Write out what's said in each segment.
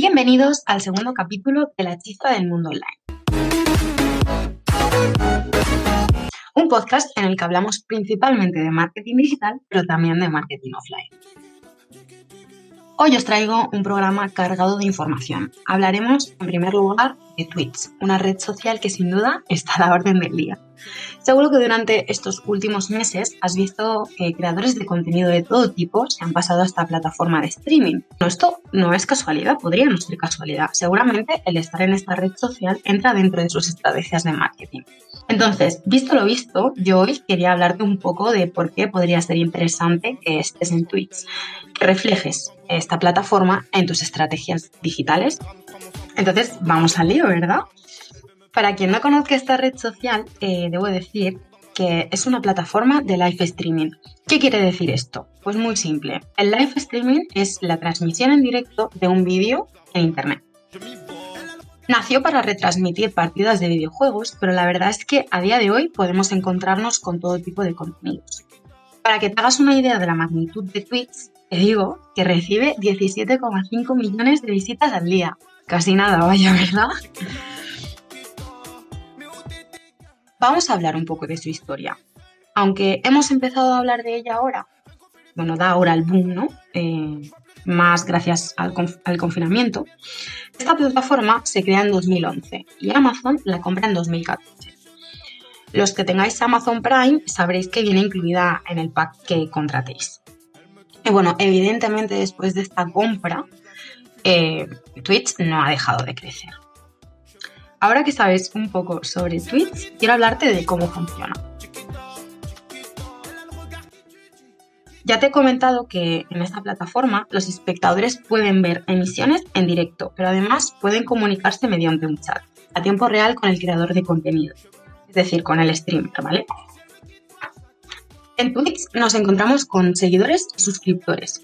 Bienvenidos al segundo capítulo de La Chispa del Mundo Online. Un podcast en el que hablamos principalmente de marketing digital, pero también de marketing offline. Hoy os traigo un programa cargado de información. Hablaremos, en primer lugar, de Twitch, una red social que sin duda está a la orden del día. Seguro que durante estos últimos meses has visto que creadores de contenido de todo tipo se han pasado a esta plataforma de streaming. esto no es casualidad, podría no ser casualidad. Seguramente el estar en esta red social entra dentro de sus estrategias de marketing. Entonces, visto lo visto, yo hoy quería hablarte un poco de por qué podría ser interesante que estés en Twitch, que reflejes esta plataforma en tus estrategias digitales. Entonces, vamos al lío, ¿verdad? Para quien no conozca esta red social, eh, debo decir que es una plataforma de live streaming. ¿Qué quiere decir esto? Pues muy simple. El live streaming es la transmisión en directo de un vídeo en Internet. Nació para retransmitir partidas de videojuegos, pero la verdad es que a día de hoy podemos encontrarnos con todo tipo de contenidos. Para que te hagas una idea de la magnitud de Twitch, te digo que recibe 17,5 millones de visitas al día. Casi nada, vaya, ¿verdad? Vamos a hablar un poco de su historia. Aunque hemos empezado a hablar de ella ahora, bueno, da ahora el boom, ¿no? Eh, más gracias al, confinamiento. Esta plataforma se crea en 2011 y Amazon la compra en 2014. Los que tengáis Amazon Prime sabréis que viene incluida en el pack que contratéis. Y bueno, evidentemente después de esta compra, eh, Twitch no ha dejado de crecer. Ahora que sabes un poco sobre Twitch, quiero hablarte de cómo funciona. Ya te he comentado que en esta plataforma los espectadores pueden ver emisiones en directo, pero además pueden comunicarse mediante un chat a tiempo real con el creador de contenido, es decir, con el streamer, ¿vale? En Twitch nos encontramos con seguidores y suscriptores.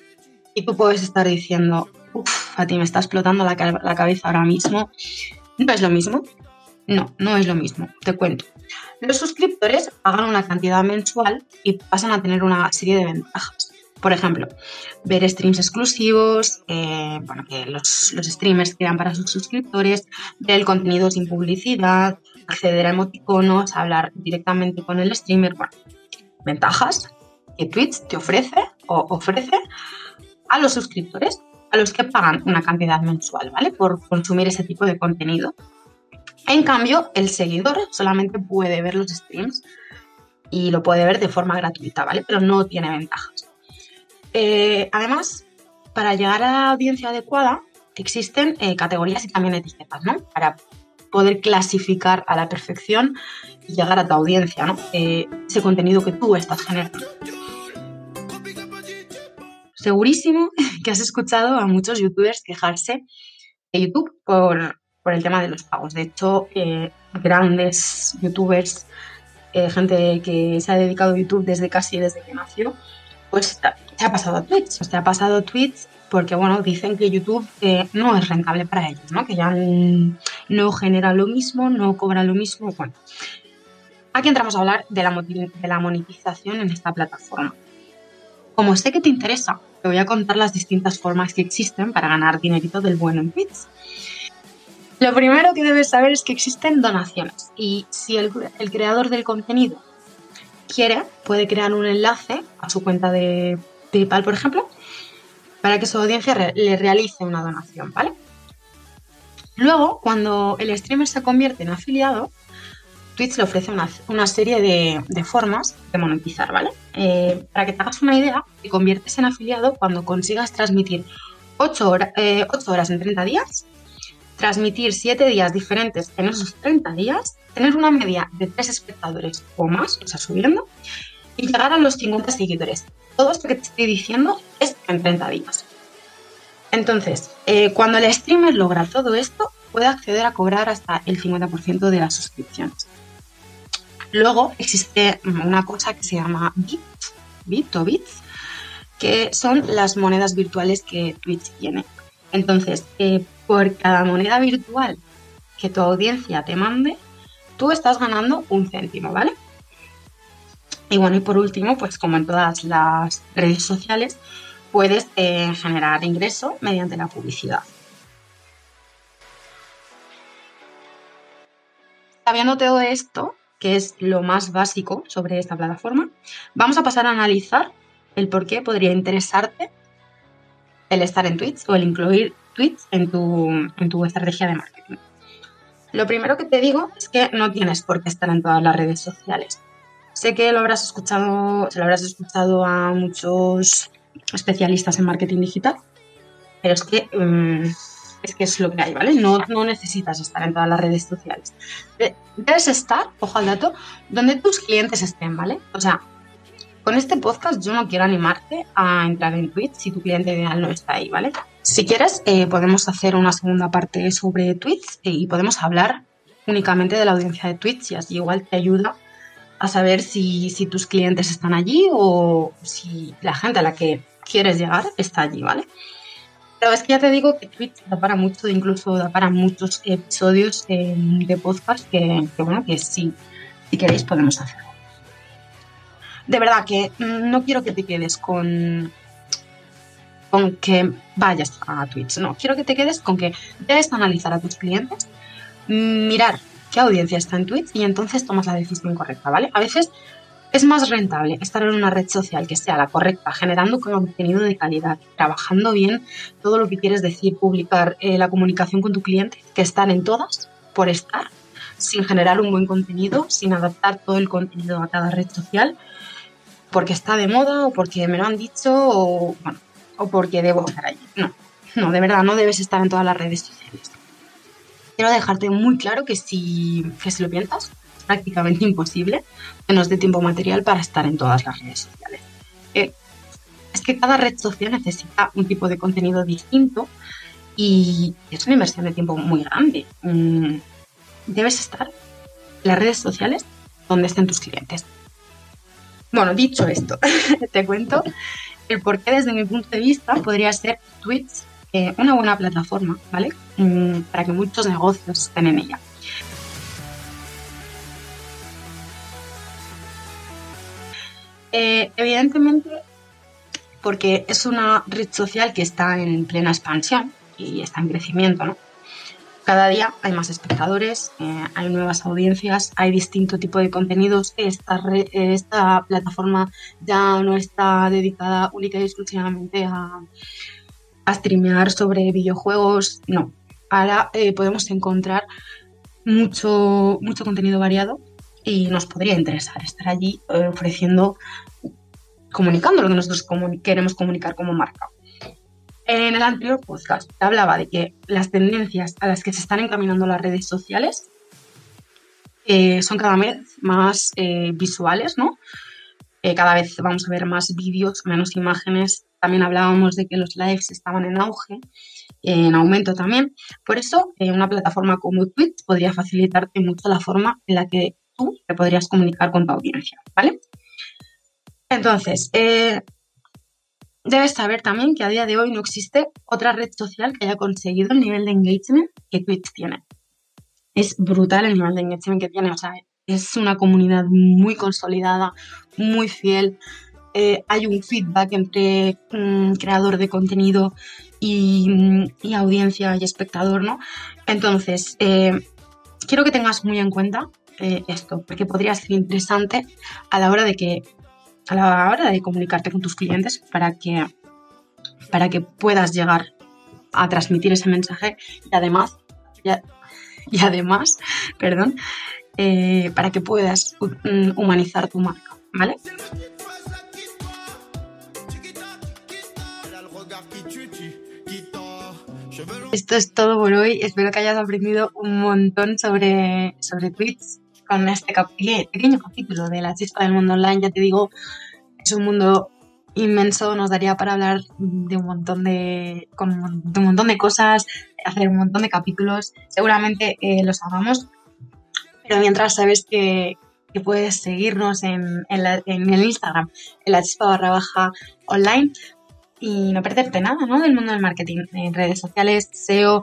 Y tú puedes estar diciendo, uff, a ti me está explotando la, la cabeza ahora mismo. ¿No es lo mismo? No, no es lo mismo. Te cuento. Los suscriptores pagan una cantidad mensual y pasan a tener una serie de ventajas. Por ejemplo, ver streams exclusivos, eh, bueno, que los, streamers crean para sus suscriptores, ver el contenido sin publicidad, acceder a emoticonos, hablar directamente con el streamer. Bueno, ventajas que Twitch te ofrece o ofrece a los suscriptores, a los que pagan una cantidad mensual, ¿vale? Por consumir ese tipo de contenido. En cambio, el seguidor solamente puede ver los streams y lo puede ver de forma gratuita, ¿vale? Pero no tiene ventajas. Eh, además, para llegar a la audiencia adecuada, existen eh, categorías y también etiquetas, ¿no? Para poder clasificar a la perfección y llegar a tu audiencia, ¿no? Eh, ese contenido que tú estás generando. Segurísimo que has escuchado a muchos youtubers quejarse de YouTube por por el tema de los pagos. De hecho, eh, grandes youtubers, eh, gente que se ha dedicado a YouTube desde casi desde que nació, pues se ha pasado a Twitch. Se ha pasado a Twitch porque, bueno, dicen que YouTube eh, no es rentable para ellos, ¿no? Que ya no genera lo mismo, no cobra lo mismo. Bueno, aquí entramos a hablar de la, de la monetización en esta plataforma. Como sé que te interesa, te voy a contar las distintas formas que existen para ganar dinerito del bueno en Twitch. Lo primero que debes saber es que existen donaciones y si el, creador del contenido quiere, puede crear un enlace a su cuenta de PayPal, por ejemplo, para que su audiencia le realice una donación, ¿vale? Luego, cuando el streamer se convierte en afiliado, Twitch le ofrece una, serie de, formas de monetizar, ¿vale? Eh, para que te hagas una idea, te conviertes en afiliado cuando consigas transmitir 8, eh, 8 horas en 30 días transmitir 7 días diferentes en esos 30 días, tener una media de 3 espectadores o más, o sea, subiendo, y llegar a los 50 seguidores. Todo esto que te estoy diciendo es en 30 días. Entonces, eh, cuando el streamer logra todo esto, puede acceder a cobrar hasta el 50% de las suscripciones. Luego existe una cosa que se llama Bit, Bit o Bits, que son las monedas virtuales que Twitch tiene. Entonces, eh, por cada moneda virtual que tu audiencia te mande, tú estás ganando un céntimo, ¿vale? Y bueno, y por último, pues como en todas las redes sociales, puedes eh, generar ingreso mediante la publicidad. Sabiendo todo esto, que es lo más básico sobre esta plataforma, vamos a pasar a analizar el por qué podría interesarte el estar en Twitch o el incluir Twitch en tu, en tu estrategia de marketing. Lo primero que te digo es que no tienes por qué estar en todas las redes sociales. Sé que lo habrás escuchado, se lo habrás escuchado a muchos especialistas en marketing digital, pero es que mm, es que es lo que hay, ¿vale? No, no necesitas estar en todas las redes sociales. Debes estar, ojo al dato, donde tus clientes estén, ¿vale? O sea, con este podcast yo no quiero animarte a entrar en Twitch si tu cliente ideal no está ahí, ¿vale? Si quieres, eh, podemos hacer una segunda parte sobre Twitch y podemos hablar únicamente de la audiencia de Twitch y así igual te ayuda a saber si, si tus clientes están allí o si la gente a la que quieres llegar está allí, ¿vale? Pero es que ya te digo que Twitch da para mucho, incluso da para muchos episodios de podcast que, bueno, que sí, si queréis podemos hacerlo. De verdad que no quiero que te quedes con, con que vayas a Twitch, no, quiero que te quedes con que debes analizar a tus clientes, mirar qué audiencia está en Twitch y entonces tomas la decisión correcta, ¿vale? A veces es más rentable estar en una red social que sea la correcta, generando contenido de calidad, trabajando bien todo lo que quieres decir, publicar eh, la comunicación con tu cliente, que estar en todas por estar, sin generar un buen contenido, sin adaptar todo el contenido a cada red social, porque está de moda o porque me lo han dicho o, o porque debo estar allí. No, no, de verdad, no debes estar en todas las redes sociales. Quiero dejarte muy claro que si, que si lo piensas, prácticamente imposible que nos dé tiempo material para estar en todas las redes sociales. Eh, es que cada red social necesita un tipo de contenido distinto y es una inversión de tiempo muy grande. Mm, debes estar en las redes sociales donde estén tus clientes. Bueno, dicho esto, te cuento el por qué desde mi punto de vista podría ser Twitch eh, una buena plataforma, ¿vale? Mm, para que muchos negocios estén en ella. Eh, evidentemente, porque es una red social que está en plena expansión y está en crecimiento, ¿no? Cada día hay más espectadores, eh, hay nuevas audiencias, hay distinto tipo de contenidos. Esta, esta plataforma ya no está dedicada única y exclusivamente a, streamear sobre videojuegos, no. Ahora eh, podemos encontrar mucho, mucho contenido variado y nos podría interesar estar allí eh, ofreciendo, comunicando lo que nosotros queremos comunicar como marca. En el anterior podcast hablaba de que las tendencias a las que se están encaminando las redes sociales eh, son cada vez más eh, visuales, ¿no? cada vez vamos a ver más vídeos, menos imágenes. También hablábamos de que los lives estaban en auge, en aumento también. Por eso, una plataforma como Twitch podría facilitarte mucho la forma en la que tú te podrías comunicar con tu audiencia, ¿vale? Entonces, eh, debes saber también que a día de hoy no existe otra red social que haya conseguido el nivel de engagement que Twitch tiene. Es brutal el nivel de engagement que tiene, o sea, es una comunidad muy consolidada, muy fiel. Eh, hay un feedback entre mm, creador de contenido y, audiencia y espectador, ¿no? Entonces, eh, quiero que tengas muy en cuenta eh, esto, porque podría ser interesante a la hora de que a la hora de comunicarte con tus clientes para que para que puedas llegar a transmitir ese mensaje y además y, además perdón eh, para que puedas mm, humanizar tu marca vale Esto es todo por hoy. Espero que hayas aprendido un montón sobre, sobre Twitch con este pequeño capítulo de la chispa del mundo online. Ya te digo, es un mundo inmenso, nos daría para hablar de un montón de, un montón de cosas, hacer un montón de capítulos. Seguramente eh, los hagamos, pero mientras sabes que, puedes seguirnos en, en, el Instagram, en la chispa barra baja online y no perderte nada ¿no? del mundo del marketing, en redes sociales, SEO,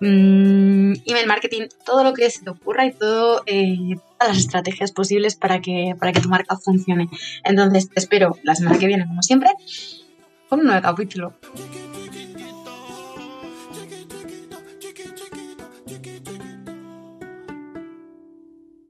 Mm, email marketing, todo lo que se te ocurra y todo, eh, todas las estrategias posibles para que, para que tu marca funcione. Entonces te espero la semana que viene, como siempre, con un nuevo capítulo.